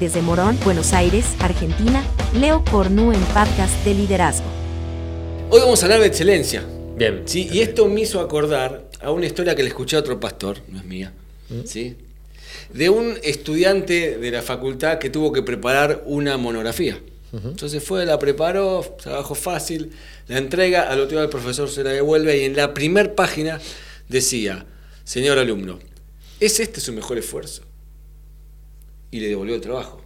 Desde Morón, Buenos Aires, Argentina, Leo Cornu en Podcast de Liderazgo. Hoy vamos a hablar de excelencia. Bien. ¿sí? Y esto me hizo acordar a una historia que le escuché a otro pastor, no es mía, ¿sí? de un estudiante de la facultad que tuvo que preparar una monografía. Entonces fue, la preparó, trabajo fácil, la entrega, al otro día el profesor se la devuelve y en la primera página decía, señor alumno, ¿es este su mejor esfuerzo? Y le devolvió el trabajo.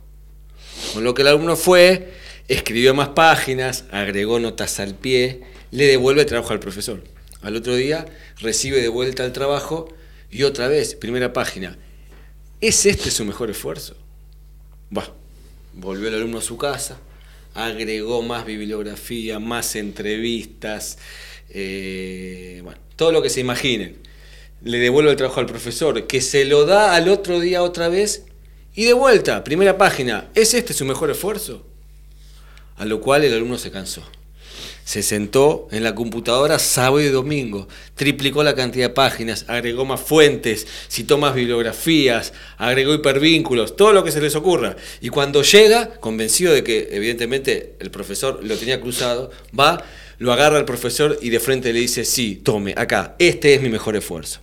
Con lo que el alumno fue, escribió más páginas, agregó notas al pie, le devuelve el trabajo al profesor. Al otro día recibe de vuelta el trabajo y otra vez, primera página, ¿es este su mejor esfuerzo? Va, volvió el alumno a su casa, agregó más bibliografía, más entrevistas, eh, bueno, todo lo que se imaginen. Le devuelve el trabajo al profesor, que se lo da al otro día otra vez y de vuelta, primera página, ¿es este su mejor esfuerzo? A lo cual el alumno se cansó. Se sentó en la computadora sábado y domingo, triplicó la cantidad de páginas, agregó más fuentes, citó más bibliografías, agregó hipervínculos, todo lo que se les ocurra. Y cuando llega, convencido de que evidentemente el profesor lo tenía cruzado, va, lo agarra al profesor y de frente le dice, sí, tome, acá, este es mi mejor esfuerzo.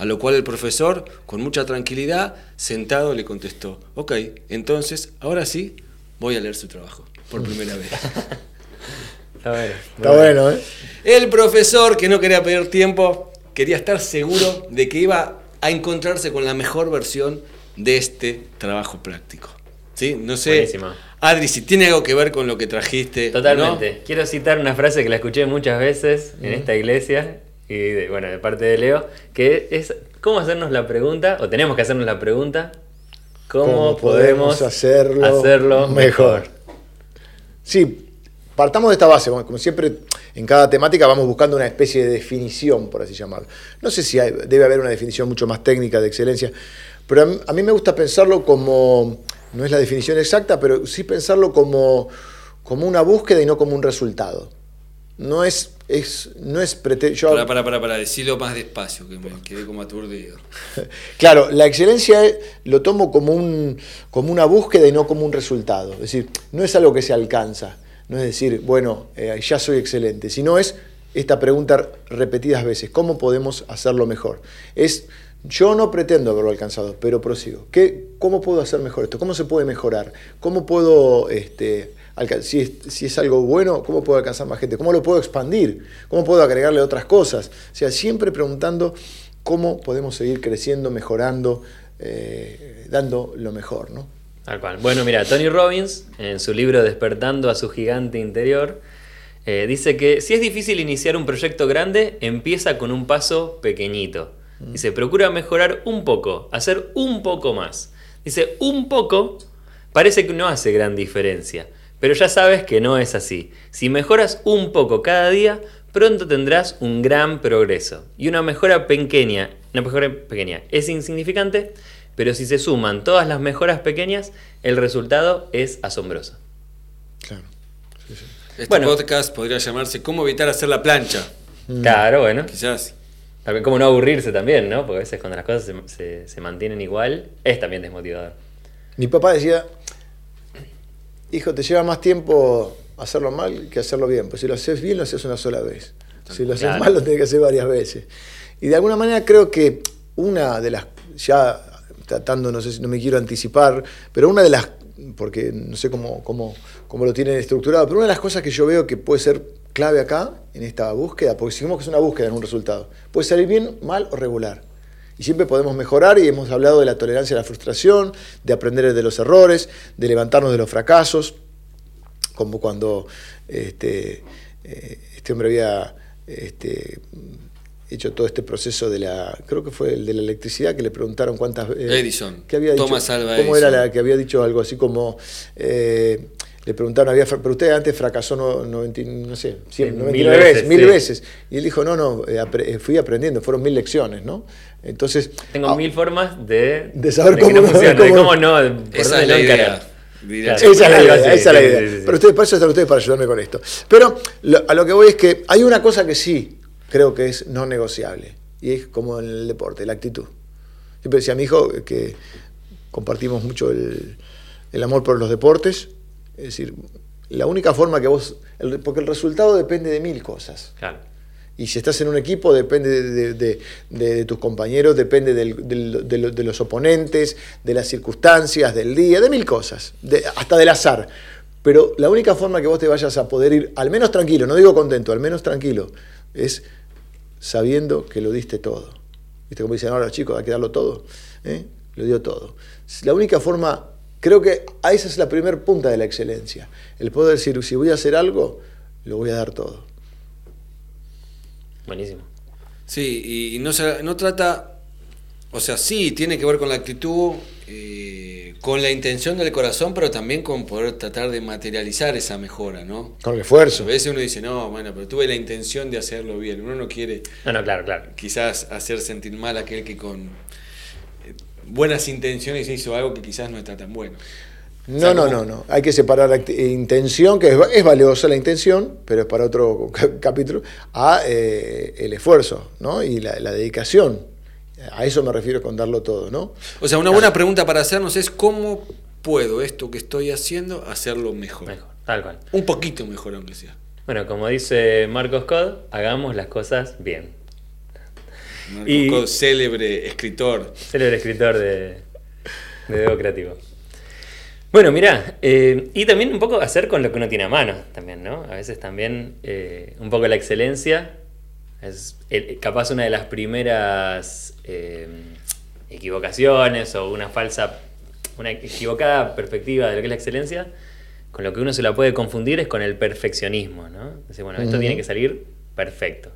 A lo cual el profesor, con mucha tranquilidad, sentado, le contestó, ok, entonces, ahora sí, voy a leer su trabajo, por primera vez. Está bueno. Está bueno, ¿eh? El profesor, que no quería perder tiempo, quería estar seguro de que iba a encontrarse con la mejor versión de este trabajo práctico. ¿Sí? No sé, Buenísimo. Adri, si tiene algo que ver con lo que trajiste. Totalmente. Quiero citar una frase que la escuché muchas veces en esta iglesia, y de- bueno, de parte de Leo, que es cómo hacernos la pregunta, o tenemos que hacernos la pregunta, cómo, ¿Cómo podemos, hacerlo hacerlo mejor? Sí, partamos de esta base. Como como siempre, en cada temática vamos buscando una especie de definición, por así llamarlo. No sé si hay- debe haber una definición mucho más técnica de excelencia, pero a mí, a mí me gusta pensarlo como, no es la definición exacta, pero sí pensarlo como, como una búsqueda y no como un resultado. No es, es, no es prete- yo- Para, para, para, para, decirlo más despacio, que me quedé como aturdido. Claro, la excelencia es- lo tomo como, un, como una búsqueda y no como un resultado. Es decir, no es algo que se alcanza. No es decir, bueno, eh, ya soy excelente, sino es esta pregunta repetidas veces, ¿cómo podemos hacerlo mejor? Es, yo no pretendo haberlo alcanzado, pero prosigo. ¿Qué, ¿Cómo puedo hacer mejor esto? ¿Cómo se puede mejorar? ¿Cómo puedo, este, si, es, si es algo bueno, cómo puedo alcanzar más gente? ¿Cómo lo puedo expandir? ¿Cómo puedo agregarle otras cosas? O sea, siempre preguntando cómo podemos seguir creciendo, mejorando, eh, dando lo mejor, ¿no? Tal cual. Bueno, mira, Tony Robbins, en su libro Despertando a su gigante interior, eh, dice que si es difícil iniciar un proyecto grande, empieza con un paso pequeñito. Dice, procura mejorar un poco, hacer un poco más. Dice, un poco parece que no hace gran diferencia, pero ya sabes que no es así. Si mejoras un poco cada día, pronto tendrás un gran progreso. Y una mejora pequeña, una mejora pequeña es insignificante, pero si se suman todas las mejoras pequeñas, el resultado es asombroso. Claro. Este Bueno. podcast podría llamarse ¿Cómo evitar hacer la plancha? Claro, bueno. Quizás. También como no aburrirse también, ¿no? Porque a veces cuando las cosas se, se- se mantienen igual, es también desmotivador. Mi papá decía, hijo, te lleva más tiempo hacerlo mal que hacerlo bien. Pues si lo haces bien, lo haces una sola vez. Si lo haces Claro. mal, lo tenés que hacer varias veces. Y de alguna manera creo que una de las, ya tratando, no sé si no me quiero anticipar, pero una de las, porque no sé cómo, cómo, cómo lo tienen estructurado, pero una de las cosas que yo veo que puede ser clave acá, en esta búsqueda, porque si vemos que es una búsqueda en un resultado, puede salir bien, mal o regular. Y siempre podemos mejorar y hemos hablado de la tolerancia a la frustración, de aprender de los errores, de levantarnos de los fracasos, como cuando este, eh, este hombre había este, hecho todo este proceso de la, creo que fue el de la electricidad, que le preguntaron cuántas eh, Edison. que había dicho, Thomas Alva ¿Cómo Edison. era la que había dicho algo así como... eh, le preguntaron, había, pero usted antes fracasó, no, 90 no sé, cien- Sí, 99 mil veces, veces, mil sí. veces. Y él dijo, no, no, eh, eh, fui aprendiendo, fueron mil lecciones, ¿no? Entonces... Tengo ah, mil formas de, de saber que cómo no funciona, de cómo- cómo no, Esa es la idea. Dirá. Claro. Esa es la idea, así, esa es la sí, idea. sí, sí, sí. Pero ustedes, para eso están ustedes para ayudarme con esto. Pero lo- a lo que voy es que hay una cosa que sí creo que es no negociable. Y es como en el deporte, la actitud. Siempre decía a mi hijo que compartimos mucho el, el amor por los deportes. Es decir, la única forma que vos, el- porque el resultado depende de mil cosas. Claro. Y si estás en un equipo, depende de, de- de- de tus compañeros, depende del- del- de, lo- de los oponentes, de las circunstancias, del día, de mil cosas, hasta del azar. Pero la única forma que vos te vayas a poder ir, al menos tranquilo, no digo contento, al menos tranquilo, es sabiendo que lo diste todo. ¿Viste cómo dicen ahora los chicos? Hay que darlo todo. ¿eh? Lo dio todo. La única forma, creo que a esa es la primer punta de la excelencia. El poder decir, si voy a hacer algo, lo voy a dar todo. Buenísimo. Sí, y, no, se, no trata, o sea, sí, tiene que ver con la actitud, eh, con la intención del corazón, pero también con poder tratar de materializar esa mejora, ¿no? Con el A esfuerzo. veces uno dice, no, bueno, pero tuve la intención de hacerlo bien. Uno no quiere No, no, claro, claro. quizás hacer sentir mal a aquel que con buenas intenciones hizo algo que quizás no está tan bueno. O No, sea, no, como- no, no. Hay que separar la intención, que es, va- es valiosa la intención, pero es para otro ca- capítulo, a eh, el esfuerzo, ¿no? Y la, la dedicación. A eso me refiero con darlo todo, ¿no? O sea, una buena pregunta para hacernos es cómo puedo esto que estoy haciendo hacerlo mejor. Mejor, tal cual. Un poquito mejor aunque sea. Bueno, como dice Marcos Cod, hagamos las cosas bien. Marcos Y- célebre escritor. Célebre escritor de, de Debo Creativo. Bueno, mirá, eh, y también un poco hacer con lo que uno tiene a mano, también, ¿no? A veces también eh, un poco la excelencia es eh, capaz una de las primeras eh, equivocaciones o una falsa, una equivocada perspectiva de lo que es la excelencia, con lo que uno se la puede confundir es con el perfeccionismo, ¿no? Dice, bueno, esto tiene que salir perfecto.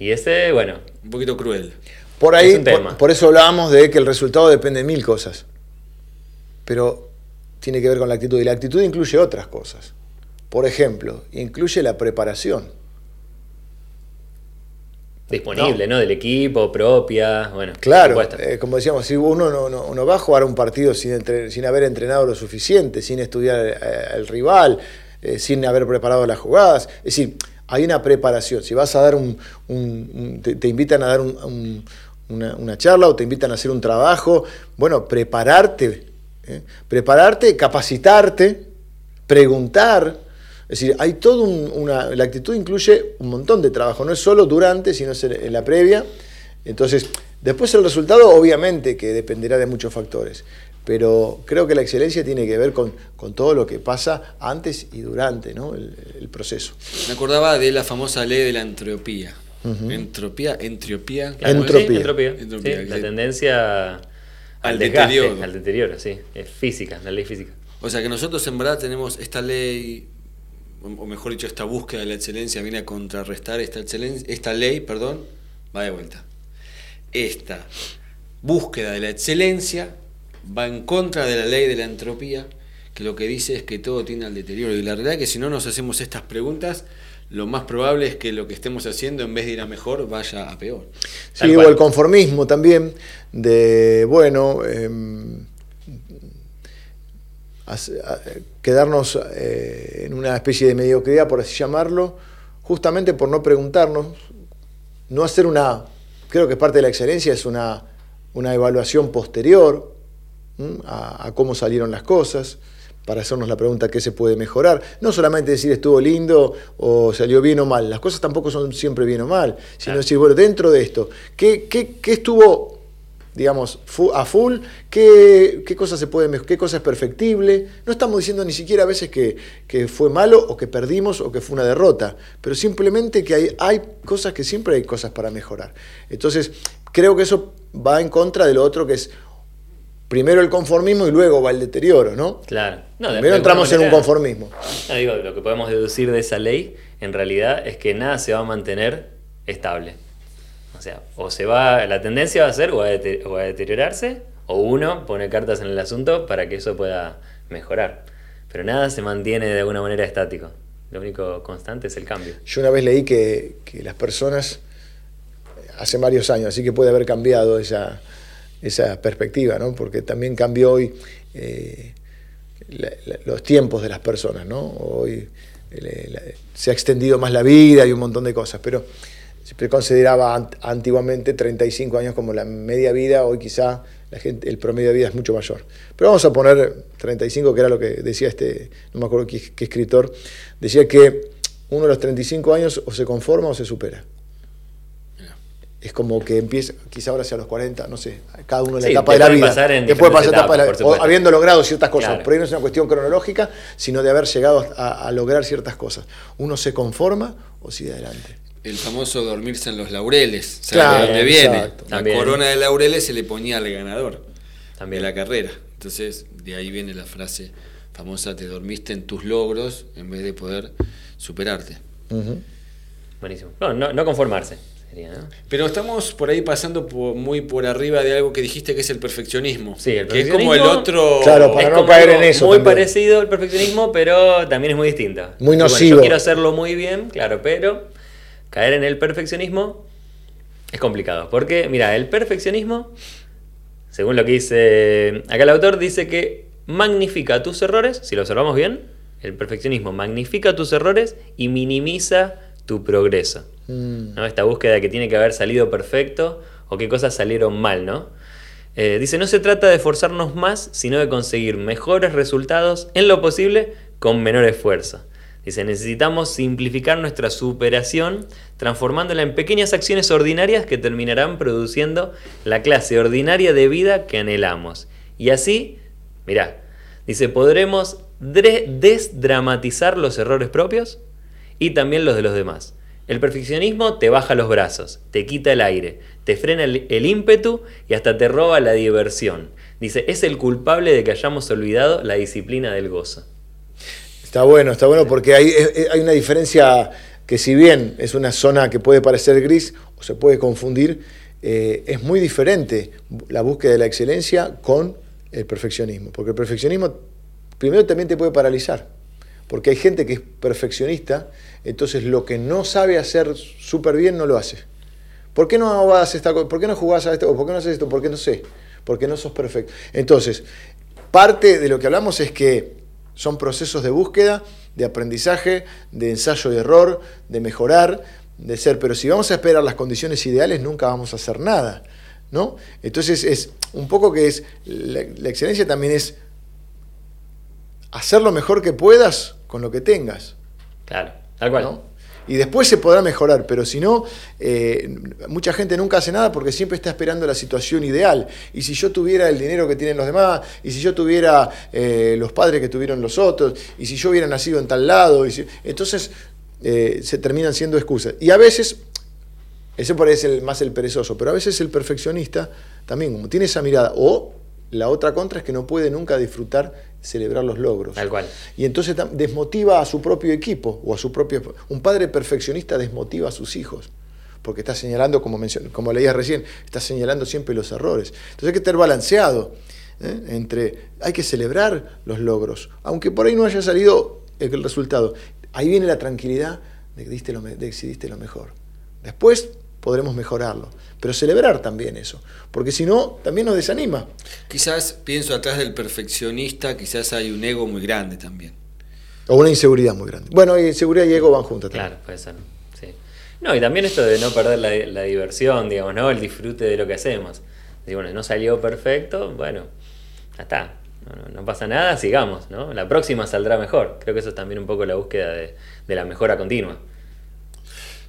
Y ese, bueno, Un poquito cruel. Por ahí, Es por, por eso hablábamos de que el resultado depende de mil cosas. Pero tiene que ver con la actitud. Y la actitud incluye otras cosas. Por ejemplo, incluye la preparación. disponible, ¿no? Del equipo, propia, bueno. Claro, eh, como decíamos, si uno no, no- uno va a jugar un partido sin, entre- sin haber entrenado lo suficiente, sin estudiar eh, al rival, eh, sin haber preparado las jugadas. Es decir, hay una preparación. Si vas a dar un. te, invitan a dar un- un- una, charla o te invitan a hacer un trabajo, bueno, prepararte. ¿eh? Prepararte, capacitarte, preguntar. Es decir, hay todo un- una. La actitud incluye un montón de trabajo, no es solo durante, sino es en la previa. Entonces, después el resultado, obviamente, que dependerá de muchos factores. Pero creo que la excelencia tiene que ver con, con todo lo que pasa antes y durante ¿no? el, el proceso. Me acordaba de la famosa ley de la entropía. Entropía, entropía. Claro, entropía. sí, entropía. Entropía, Sí, la tendencia al, Al desgaste, deterioro. Al deterioro, sí. Es física, la ley física. O sea que nosotros en verdad tenemos esta ley, o mejor dicho, esta búsqueda de la excelencia viene a contrarrestar esta, excelen- esta ley, perdón, va de vuelta. Esta búsqueda de la excelencia va en contra de la ley de la entropía, que lo que dice es que todo tiende al deterioro. Y la realidad es que si no nos hacemos estas preguntas, lo más probable es que lo que estemos haciendo, en vez de ir a mejor, vaya a peor. Tal Sí, o cual. el conformismo también, de, bueno, em, quedarnos eh, en una especie de mediocridad, por así llamarlo, justamente por no preguntarnos, no hacer una, creo que parte de la excelencia es una, una evaluación posterior. A, a cómo salieron las cosas, para hacernos la pregunta qué se puede mejorar. No solamente decir estuvo lindo o salió bien o mal, las cosas tampoco son siempre bien o mal, sino decir, bueno, dentro de esto, ¿qué, qué- qué estuvo, digamos, fu- a full? ¿Qué, qué cosa se puede qué cosa es perfectible? No estamos diciendo ni siquiera a veces que, que fue malo o que perdimos o que fue una derrota, pero simplemente que hay, hay cosas que siempre hay cosas para mejorar. Entonces, creo que eso va en contra de lo otro que es primero el conformismo y luego va el deterioro, ¿no? Claro. No, Primero entramos en un conformismo. No, digo, lo que podemos deducir de esa ley, en realidad, es que nada se va a mantener estable. O sea, o se va, la tendencia va a ser o a, o a deteriorarse, o uno pone cartas en el asunto para que eso pueda mejorar. Pero nada se mantiene de alguna manera estático. Lo único constante es el cambio. Yo una vez leí que, que las personas, hace varios años, así que puede haber cambiado esa, esa perspectiva, ¿no? porque también cambió hoy eh, los tiempos de las personas. ¿no? Hoy eh, se ha extendido más la vida y un montón de cosas, pero se consideraba ant- antiguamente 35 años como la media vida, hoy quizá la gente, el promedio de vida es mucho mayor. Pero vamos a poner 35, que era lo que decía este, no me acuerdo qué, qué escritor, decía que uno de los 35 años o se conforma o se supera es como que empieza, quizá ahora sea a los 40, no sé, cada uno en la Sí, etapa de la vida. pasar en pasar diferentes etapa de la- o habiendo logrado ciertas cosas. Claro. Por ahí no es una cuestión cronológica, sino de haber llegado a, a lograr ciertas cosas. Uno se conforma o sigue adelante. El famoso dormirse en los laureles. ¿Sabe Claro, de dónde viene? exacto. La También. corona de laureles se le ponía al ganador También. de la carrera. Entonces, de ahí viene la frase famosa, te dormiste en tus logros en vez de poder superarte. Buenísimo. No, no, no conformarse. Sería, ¿no? Pero estamos por ahí pasando por- muy por arriba de algo que dijiste que es el perfeccionismo. Sí, el Que es como el perfeccionismo- otro... Claro, para es no caer en eso Muy también. parecido al perfeccionismo, pero también es muy distinto. Muy bueno, nocivo. yo quiero hacerlo muy bien, claro, pero caer en el perfeccionismo es complicado. Porque, mira, el perfeccionismo, según lo que dice acá el autor, dice que magnifica tus errores, si lo observamos bien, el perfeccionismo magnifica tus errores y minimiza tu progreso. Mm. ¿no? Esta búsqueda que tiene que haber salido perfecto o qué cosas salieron mal, ¿no? Eh, dice, no se trata de esforzarnos más, sino de conseguir mejores resultados en lo posible con menor esfuerzo. Dice, necesitamos simplificar nuestra superación transformándola en pequeñas acciones ordinarias que terminarán produciendo la clase ordinaria de vida que anhelamos. Y así, mirá, dice, podremos dre- desdramatizar los errores propios y también los de los demás. El perfeccionismo te baja los brazos, te quita el aire, te frena el, ímpetu y hasta te roba la diversión. Dice, es el culpable de que hayamos olvidado la disciplina del gozo. Está bueno, está bueno porque hay, hay una diferencia que si bien es una zona que puede parecer gris o se puede confundir, eh, es muy diferente la búsqueda de la excelencia con el perfeccionismo. Porque el perfeccionismo primero también te puede paralizar. Porque hay gente que es perfeccionista, entonces lo que no sabe hacer súper bien no lo hace. ¿Por qué no vas esta co- ¿Por qué no jugás a esto? ¿O por qué no haces esto? ¿Por qué no sé? Porque no sos perfecto. Entonces, parte de lo que hablamos es que son procesos de búsqueda, de aprendizaje, de ensayo y error, de mejorar, de ser. Pero si vamos a esperar las condiciones ideales, nunca vamos a hacer nada. ¿no? Entonces, es un poco que es. La, la excelencia también es hacer lo mejor que puedas con lo que tengas. Claro, tal cual. ¿no? Y después se podrá mejorar, pero si no, eh, mucha gente nunca hace nada porque siempre está esperando la situación ideal. Y si yo tuviera el dinero que tienen los demás, y si yo tuviera eh, los padres que tuvieron los otros, y si yo hubiera nacido en tal lado, y si- entonces eh, se terminan siendo excusas. Y a veces, ese por ahí es el, más el perezoso, pero a veces el perfeccionista también, como tiene esa mirada, o la otra contra es que no puede nunca disfrutar, celebrar los logros. Tal cual. Y entonces desmotiva a su propio equipo o a su propio... Un padre perfeccionista desmotiva a sus hijos, porque está señalando, como, mencion- como leías recién, está señalando siempre los errores. Entonces hay que estar balanceado ¿eh? entre... Hay que celebrar los logros, aunque por ahí no haya salido el resultado. Ahí viene la tranquilidad de que diste lo, me- de que hiciste lo mejor. Después podremos mejorarlo, pero celebrar también eso, porque si no, también nos desanima. Quizás pienso atrás del perfeccionista, quizás hay un ego muy grande también. O una inseguridad muy grande. Bueno, inseguridad y ego van juntas también. Claro, puede ser. Sí. No, y también esto de no perder la, la diversión, digamos, ¿no? El disfrute de lo que hacemos. Y bueno, no salió perfecto, bueno, ya está. No, no- no pasa nada, sigamos, ¿no? La próxima saldrá mejor. Creo que eso es también un poco la búsqueda de, de la mejora continua.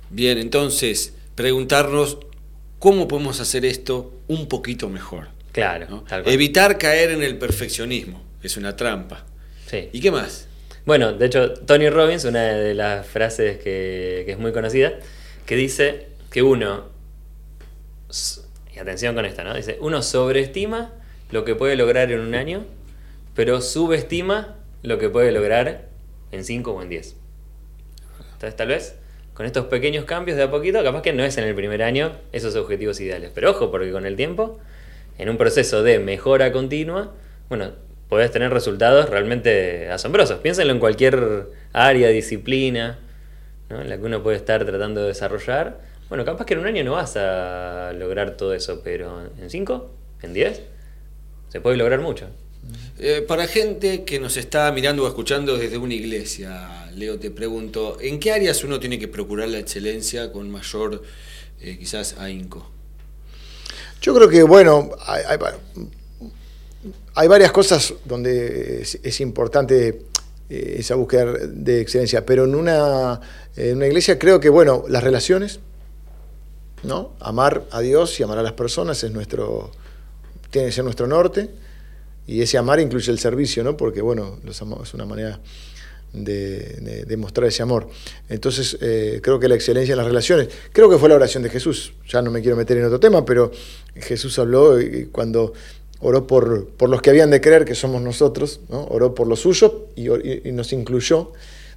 Bien, entonces, preguntarnos cómo podemos hacer esto un poquito mejor. Claro, ¿no? tal cual. Evitar caer en el perfeccionismo, es una trampa. Sí. ¿Y qué más? Bueno, de hecho, Tony Robbins, una de las frases que, que es muy conocida, que dice que uno, y atención con esto, ¿no? Dice, uno sobreestima lo que puede lograr en un año, pero subestima lo que puede lograr en 5 o en 10. Entonces, tal vez, con estos pequeños cambios de a poquito, capaz que no es en el primer año esos objetivos ideales. Pero ojo, porque con el tiempo, en un proceso de mejora continua, bueno, podés tener resultados realmente asombrosos. Piénsenlo en cualquier área, disciplina, en la que uno puede estar tratando de desarrollar. Bueno, capaz que en un año no vas a lograr todo eso, pero en 5, en 10, se puede lograr mucho. Eh, para gente que nos está mirando o escuchando desde una iglesia, Leo, te pregunto, ¿en qué áreas uno tiene que procurar la excelencia con mayor, eh, quizás, ahínco? Yo creo que, bueno, hay, varias cosas donde es, es importante eh, esa búsqueda de excelencia, pero en una, en una iglesia creo que, bueno, las relaciones, ¿no? Amar a Dios y amar a las personas es nuestro, tiene que ser nuestro norte, y ese amar incluye el servicio, ¿no? Porque, bueno, los es una manera de, mostrar ese amor. Entonces, eh, creo que la excelencia en las relaciones, creo que fue la oración de Jesús, ya no me quiero meter en otro tema, pero Jesús habló y cuando oró por, por los que habían de creer, que somos nosotros, ¿no? oró por los suyos y nos incluyó.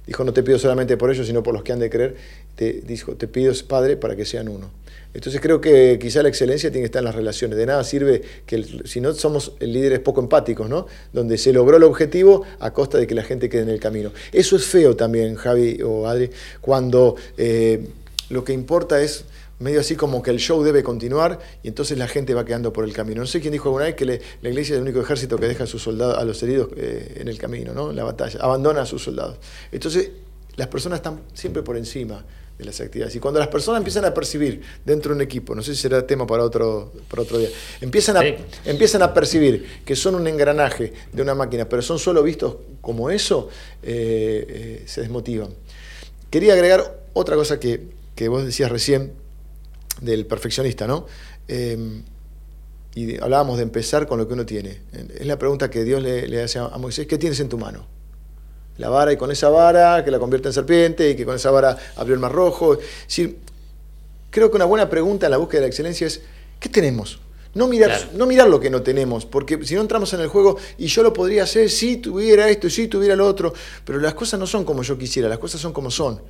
Dijo, no te pido solamente por ellos, sino por los que han de creer. Te, dijo, te pido, Padre, para que sean uno. Entonces creo que quizá la excelencia tiene que estar en las relaciones. De nada sirve que si no somos líderes poco empáticos, ¿no? Donde se logró el objetivo a costa de que la gente quede en el camino. Eso es feo también, Javi o Adri, cuando eh, lo que importa es medio así como que el show debe continuar y entonces la gente va quedando por el camino. No sé quién dijo alguna vez que le- la iglesia es el único ejército que deja a sus soldados, a los heridos eh, en el camino, ¿no? En la batalla, abandona a sus soldados. Entonces, las personas están siempre por encima de las actividades. Y cuando las personas empiezan a percibir dentro de un equipo, no sé si será tema para otro, para otro día, empiezan a, Sí. empiezan a percibir que son un engranaje de una máquina, pero son solo vistos como eso, eh, eh, se desmotivan. Quería agregar otra cosa que, que vos decías recién del perfeccionista, ¿no? Eh, y hablábamos de empezar con lo que uno tiene. Es la pregunta que Dios le, le hace a Moisés, ¿qué tienes en tu mano? La vara y con esa vara que la convierte en serpiente y que con esa vara abrió el mar rojo. Es decir, creo que una buena pregunta en la búsqueda de la excelencia es, ¿qué tenemos? No mirar, Claro. no mirar lo que no tenemos, porque si no entramos en el juego y yo lo podría hacer si tuviera esto y si tuviera lo otro, pero las cosas no son como yo quisiera, las cosas son como son.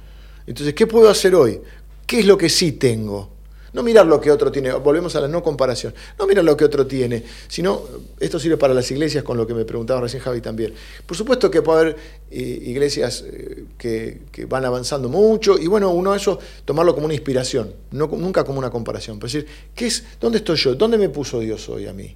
Entonces, ¿qué puedo hacer hoy? ¿Qué es lo que sí tengo? No mirar lo que otro tiene, volvemos a la no comparación, no mirar lo que otro tiene, sino, esto sirve para las iglesias con lo que me preguntaba recién Javi también. Por supuesto que puede haber eh, iglesias eh, que, que van avanzando mucho y bueno, uno eso tomarlo como una inspiración, no, nunca como una comparación. Pero decir, ¿qué es, ¿dónde estoy yo? ¿Dónde me puso Dios hoy a mí?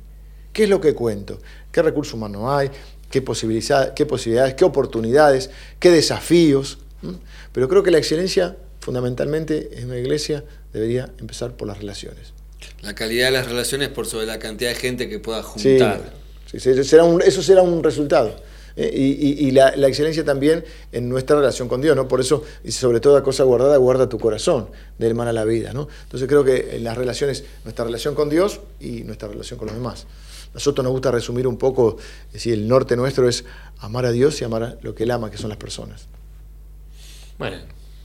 ¿Qué es lo que cuento? ¿Qué recursos humanos hay? ¿Qué, qué posibilidades? ¿Qué oportunidades? ¿Qué desafíos? ¿Mm? Pero creo que la excelencia, fundamentalmente, en una iglesia debería empezar por las relaciones. La calidad de las relaciones por sobre la cantidad de gente que pueda juntar. sí, sí, será un- eso será un resultado. ¿eh? Y, y- y la, la excelencia también en nuestra relación con Dios, ¿no? Por eso, y sobre toda cosa guardada, guarda tu corazón, del mal a la vida, ¿no? Entonces creo que en las relaciones, nuestra relación con Dios y nuestra relación con los demás. Nosotros nos gusta resumir un poco, es decir, el norte nuestro es amar a Dios y amar a lo que Él ama, que son las personas. Bueno,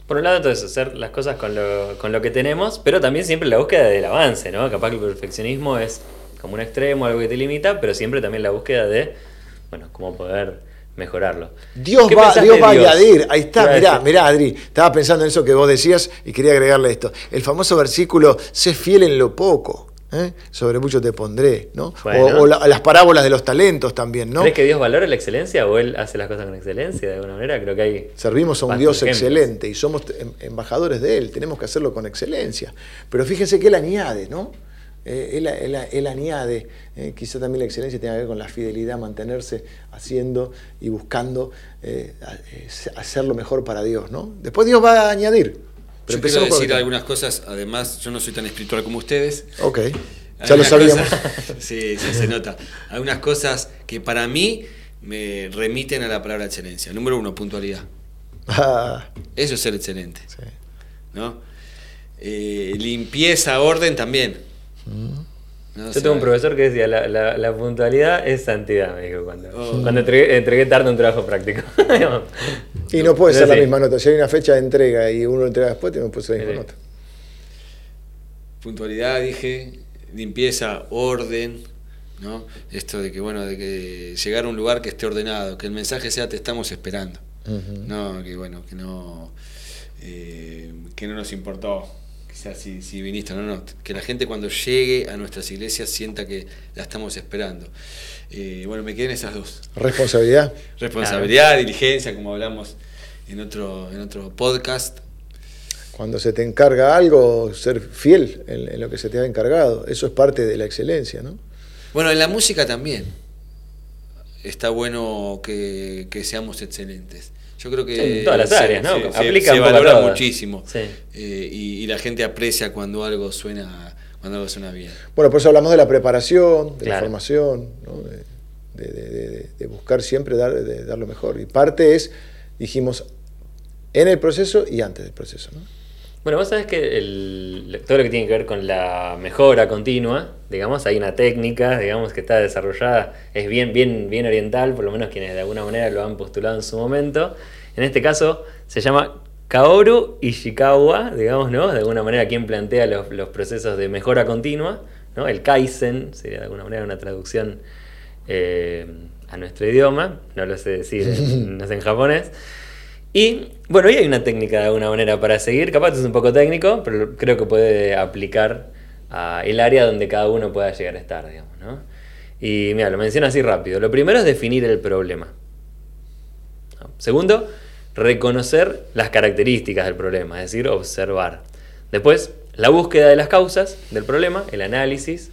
por un lado entonces hacer las cosas con lo, con lo que tenemos, pero también siempre la búsqueda del avance, ¿no? Capaz que el perfeccionismo es como un extremo, algo que te limita, pero siempre también la búsqueda de, bueno, cómo poder mejorarlo. Dios ¿Qué va, Dios va a añadir, ahí está, mirá, mirá, Adri, estaba pensando en eso que vos decías y quería agregarle esto. El famoso versículo, sé fiel en lo poco, ¿eh? sobre mucho te pondré, ¿no? O- Bueno. O, la- las parábolas de los talentos también, ¿no? ¿Crees que Dios valora la excelencia o Él hace las cosas con excelencia de alguna manera? Creo que hay... Servimos a un Dios ejemplos. excelente y somos em- embajadores de Él, tenemos que hacerlo con excelencia. Pero fíjense que Él añade, ¿no? Eh, él, él- él añade, eh, quizá también la excelencia tenga que ver con la fidelidad, mantenerse haciendo y buscando eh, eh, hacer lo mejor para Dios, ¿no? Después Dios va a añadir. Yo quiero decir algunas cosas, además, yo no soy tan espiritual como ustedes. Ok, ya lo sabíamos. cosas- sí, sí, se nota. Hay unas cosas que para mí me remiten a la palabra excelencia. Número uno, puntualidad. Ah, Eso es ser excelente. sí. ¿no? Eh, limpieza, orden también. Yo sea, tengo un profesor que decía, la, la- la puntualidad es santidad, me dijo cuando, Oh. cuando entregué, entregué tarde un trabajo práctico. Y no puede ser la sí. misma nota. Si hay una fecha de entrega y uno lo entrega después, no puede ser la misma Sí. nota. puntualidad, dije, limpieza, orden, ¿no? Esto de que, bueno, de que llegar a un lugar que esté ordenado, que el mensaje sea te estamos esperando. No, que bueno, que no, eh, que no nos importó, quizás si, si viniste o no, no, que la gente cuando llegue a nuestras iglesias sienta que la estamos esperando. Eh, bueno, me quedan esas dos. Responsabilidad. Responsabilidad, diligencia, como hablamos en otro, en otro podcast. Cuando se te encarga algo, ser fiel en, en lo que se te ha encargado. Eso es parte de la excelencia, ¿no? Bueno, en la música también está bueno que, que seamos excelentes. Yo creo que En todas las se- áreas, ¿no? se- se- Aplica se valora muchísimo Sí. Eh, y, y la gente aprecia cuando algo suena Cuando algo suena bien. Bueno, por eso hablamos de la preparación, de la formación, ¿no? de, de- de- de- de buscar siempre dar, de dar lo mejor. Y parte es, dijimos, en el proceso y antes del proceso. ¿no? Bueno, vos sabés que el- todo lo que tiene que ver con la mejora continua, digamos, hay una técnica, digamos, que está desarrollada, es bien, bien, bien oriental, por lo menos quienes de alguna manera lo han postulado en su momento. En este caso se llama Kaoru Ishikawa, digamos, ¿no? De alguna manera quien plantea los, los procesos de mejora continua, ¿no? El Kaizen sería de alguna manera una traducción eh, a nuestro idioma, no lo sé decir, no sé en japonés. Y bueno, y hay una técnica de alguna manera para seguir, capaz es un poco técnico, pero creo que puede aplicar el área donde cada uno pueda llegar a estar, digamos, ¿no? Y mira, lo menciono así rápido. Lo primero es definir el problema. Segundo, reconocer las características del problema, es decir, observar. Después, la búsqueda de las causas del problema, el análisis.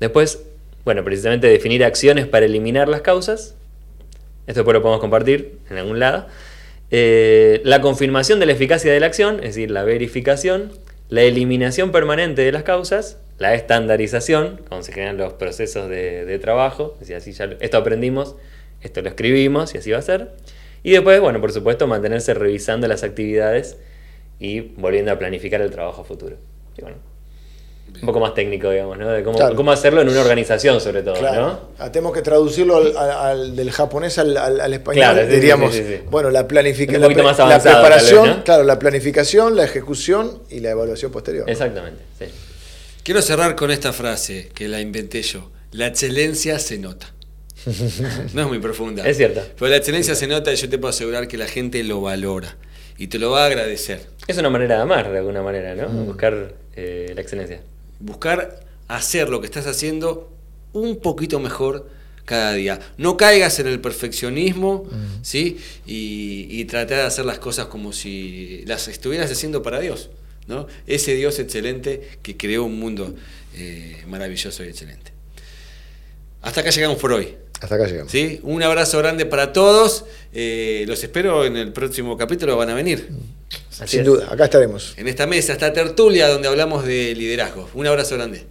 Después, bueno, precisamente definir acciones para eliminar las causas. Esto después lo podemos compartir en algún lado. Eh, la confirmación de la eficacia de la acción, es decir, la verificación. La eliminación permanente de las causas. La estandarización, cuando se generan los procesos de, de trabajo. Es decir, así ya esto aprendimos, esto lo escribimos y así va a ser. Y después, bueno, por supuesto, mantenerse revisando las actividades y volviendo a planificar el trabajo futuro. Y bueno, un poco más técnico, digamos, ¿no? De cómo, Claro. cómo hacerlo en una organización, sobre todo, ¿no? Ah, Tenemos que traducirlo al, al- al- del japonés al, al- al español. Claro, sí, diríamos, sí, sí, sí. bueno, la planificación, Un poquito más la, avanzado, vez, preparación, ¿no? claro, la planificación, la ejecución y la evaluación posterior. ¿no? Exactamente, sí. Quiero cerrar con esta frase que la inventé yo. La excelencia se nota. No es muy profunda. Es cierto. Pero la excelencia se nota y yo te puedo asegurar que la gente lo valora. Y te lo va a agradecer. Es una manera de amar, de alguna manera, ¿no? Buscar eh, la excelencia. Buscar hacer lo que estás haciendo un poquito mejor cada día. No caigas en el perfeccionismo, ¿sí? Y, y tratar de hacer las cosas como si las estuvieras haciendo para Dios, ¿no? Ese Dios excelente que creó un mundo eh, maravilloso y excelente. Hasta acá llegamos por hoy. Hasta acá llegamos. ¿sí? Un abrazo grande para todos. Eh, los espero en el próximo capítulo, van a venir. Así Sin es. duda, acá estaremos. En esta mesa, esta tertulia donde hablamos de liderazgo. Un abrazo grande.